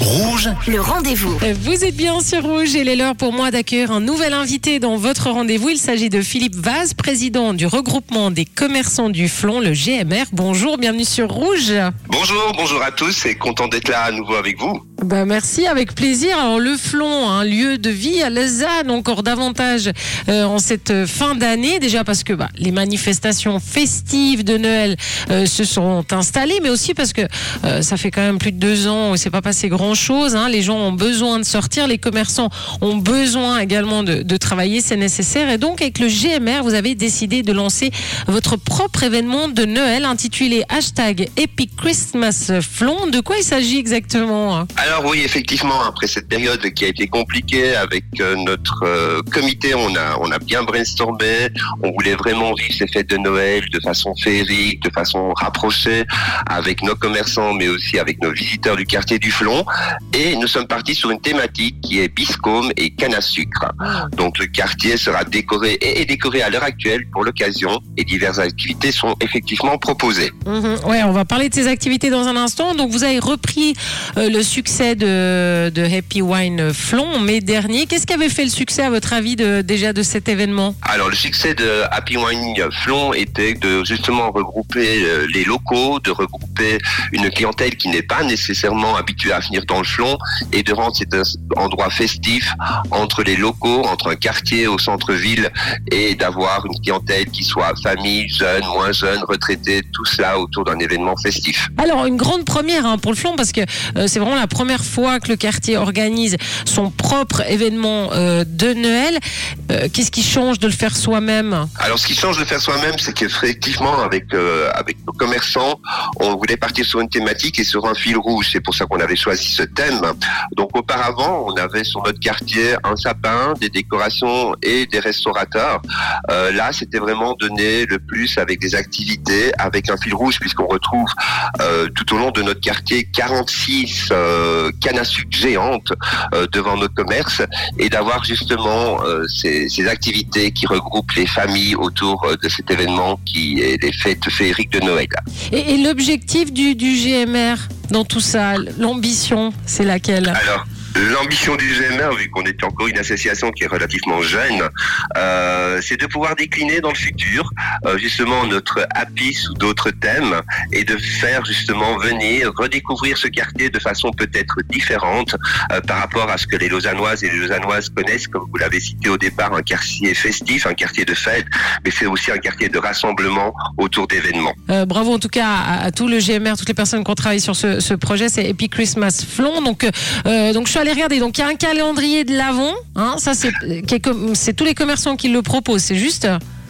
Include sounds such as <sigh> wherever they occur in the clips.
Rouge, Le rendez-vous. Vous êtes bien sur Rouge et il est l'heure pour moi d'accueillir un nouvel invité dans votre rendez-vous. Il s'agit de Philippe Vaz, président du regroupement des commerçants du Flon, le GMR. Bonjour, bienvenue sur Rouge. Bonjour, bonjour à tous et content d'être là à nouveau avec vous. Bah merci, avec plaisir. Alors le Flon, un lieu de vie à Lausanne, encore davantage euh, en cette fin d'année, déjà parce que bah, les manifestations festives de Noël euh, se sont installées, mais aussi parce que euh, ça fait quand même plus de deux ans où c'est pas passé grand chose. Les gens ont besoin de sortir, les commerçants ont besoin également de, de travailler, c'est nécessaire. Et donc avec le GMR, vous avez décidé de lancer votre propre événement de Noël intitulé hashtag Epic Christmas Flon. De quoi il s'agit exactement hein? Oui, effectivement, après cette période qui a été compliquée avec euh, notre euh, comité, on a, on a bien brainstormé, on voulait vraiment vivre ces fêtes de Noël de façon féerique, de façon rapprochée avec nos commerçants, mais aussi avec nos visiteurs du quartier du Flon. Et nous sommes partis sur une thématique qui est biscôme et canne à sucre. Donc le quartier sera décoré et est décoré à l'heure actuelle pour l'occasion et diverses activités sont effectivement proposées. Mhm. Ouais, on va parler de ces activités dans un instant. Donc, vous avez repris euh, le succès de, de Happy Wine Flon en mai dernier. Qu'est-ce qui avait fait le succès, à votre avis, de, déjà de cet événement? Alors le succès de Happy Wine Flon était de justement regrouper euh, les locaux, de regrouper une clientèle qui n'est pas nécessairement habituée à venir dans le Flon et de rendre cet endroit festif entre les locaux, entre un quartier au centre-ville et d'avoir une clientèle qui soit famille, jeune, moins jeune, retraité, tout cela autour d'un événement festif. Alors, une grande première hein, pour le Flon, parce que euh, c'est vraiment la première fois que le quartier organise son propre événement euh, de Noël. Euh, Qu'est-ce qui change de le faire soi-même? Alors, ce qui change de faire soi-même, c'est qu'effectivement, avec euh, avec nos commerçants, on voulait partir sur une thématique et sur un fil rouge. C'est pour ça qu'on avait choisi ce thème. Donc, auparavant, on avait sur notre quartier un sapin, des décorations et des restaurateurs. Là, c'était vraiment donner le plus avec des activités, avec un fil rouge, puisqu'on retrouve tout au long de notre quartier 46 euh, cannes à sucre géantes euh, devant notre commerce, et d'avoir justement euh, ces, ces activités qui regroupent les familles autour de cet événement qui est les fêtes féeriques de Noël. Et, et l'objectif du, du GMR dans tout ça, l'ambition, c'est laquelle? Alors, l'ambition du GMR, vu qu'on est encore une association qui est relativement jeune, euh, c'est de pouvoir décliner dans le futur euh, justement notre happy sous d'autres thèmes et de faire justement venir redécouvrir ce quartier de façon peut-être différente euh, par rapport à ce que les Lausannoises et les Lausannoises connaissent, comme vous l'avez cité au départ, un quartier festif, un quartier de fête, mais c'est aussi un quartier de rassemblement autour d'événements. Bravo en tout cas à, tout le GMR, toutes les personnes qui ont travaillé sur ce, projet. C'est Epic Christmas Flon. Donc, donc je suis regarder. Donc il y a un calendrier de l'avant. Hein, ça comme- c'est tous les commerçants qui le proposent. C'est juste.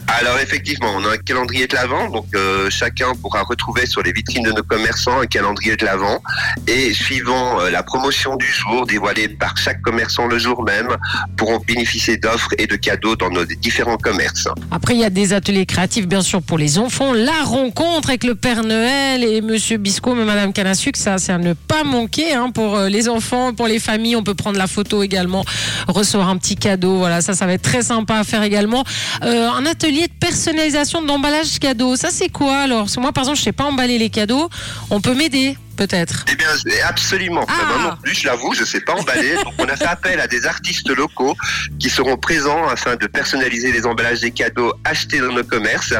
Alors effectivement, on a un calendrier de l'Avent, donc euh, chacun pourra retrouver sur les vitrines de nos commerçants un calendrier de l'Avent et suivant euh, la promotion du jour dévoilée par chaque commerçant le jour même, pourront bénéficier d'offres et de cadeaux dans nos différents commerces. Après, il y a des ateliers créatifs, bien sûr, pour les enfants. La rencontre avec le Père Noël et Monsieur Biscombe et Madame Canasuc, ça, c'est à ne pas manquer hein, pour euh, les enfants, pour les familles. On peut prendre la photo également, recevoir un petit cadeau. Voilà, ça, ça va être très sympa à faire également. Un atelier de personnalisation d'emballage cadeau. Ça, c'est quoi alors? Parce moi, par exemple, je sais pas emballer les cadeaux. On peut m'aider, peut-être. Eh bien, absolument. Ah. Moi non plus, je l'avoue, je sais pas emballer. <laughs> Donc, on a fait appel à des artistes locaux qui seront présents afin de personnaliser les emballages des cadeaux achetés dans nos commerces.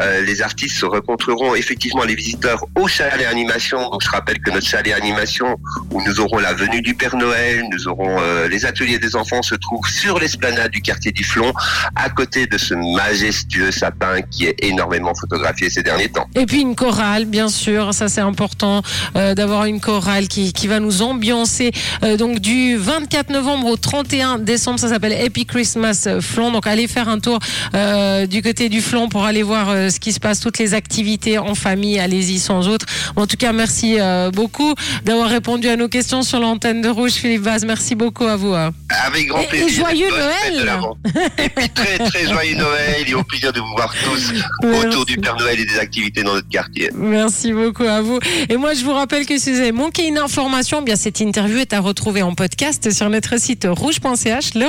Euh, les artistes se rencontreront effectivement les visiteurs au chalet animation. Donc, je rappelle que notre chalet animation, où nous aurons la venue du Père Noël, nous aurons euh, les ateliers des enfants, se trouve sur l'esplanade du quartier du Flon, à côté de ce majestueux sapin qui est énormément photographié ces derniers temps. Et puis une chorale, bien sûr, ça c'est important euh, d'avoir une chorale qui, qui va nous ambiancer. Euh, donc du 24 novembre au 31 décembre, ça s'appelle Happy Christmas Flon. Donc allez faire un tour euh, du côté du Flon pour aller voir euh, ce qui se passe, toutes les activités en famille. Allez-y sans autre. En tout cas, merci euh, beaucoup d'avoir répondu à nos questions sur l'antenne de Rouge, Philippe Vaz. Merci beaucoup à vous. hein. Avec grand Et- et plaisir. joyeux Noël. Et puis très très joyeux <laughs> Noël et au plaisir de vous voir tous Merci. autour du Père Noël et des activités dans notre quartier. Merci beaucoup à vous. Et moi, je vous rappelle que si vous avez manqué une information, eh bien cette interview est à retrouver en podcast sur notre site rouge.ch. Le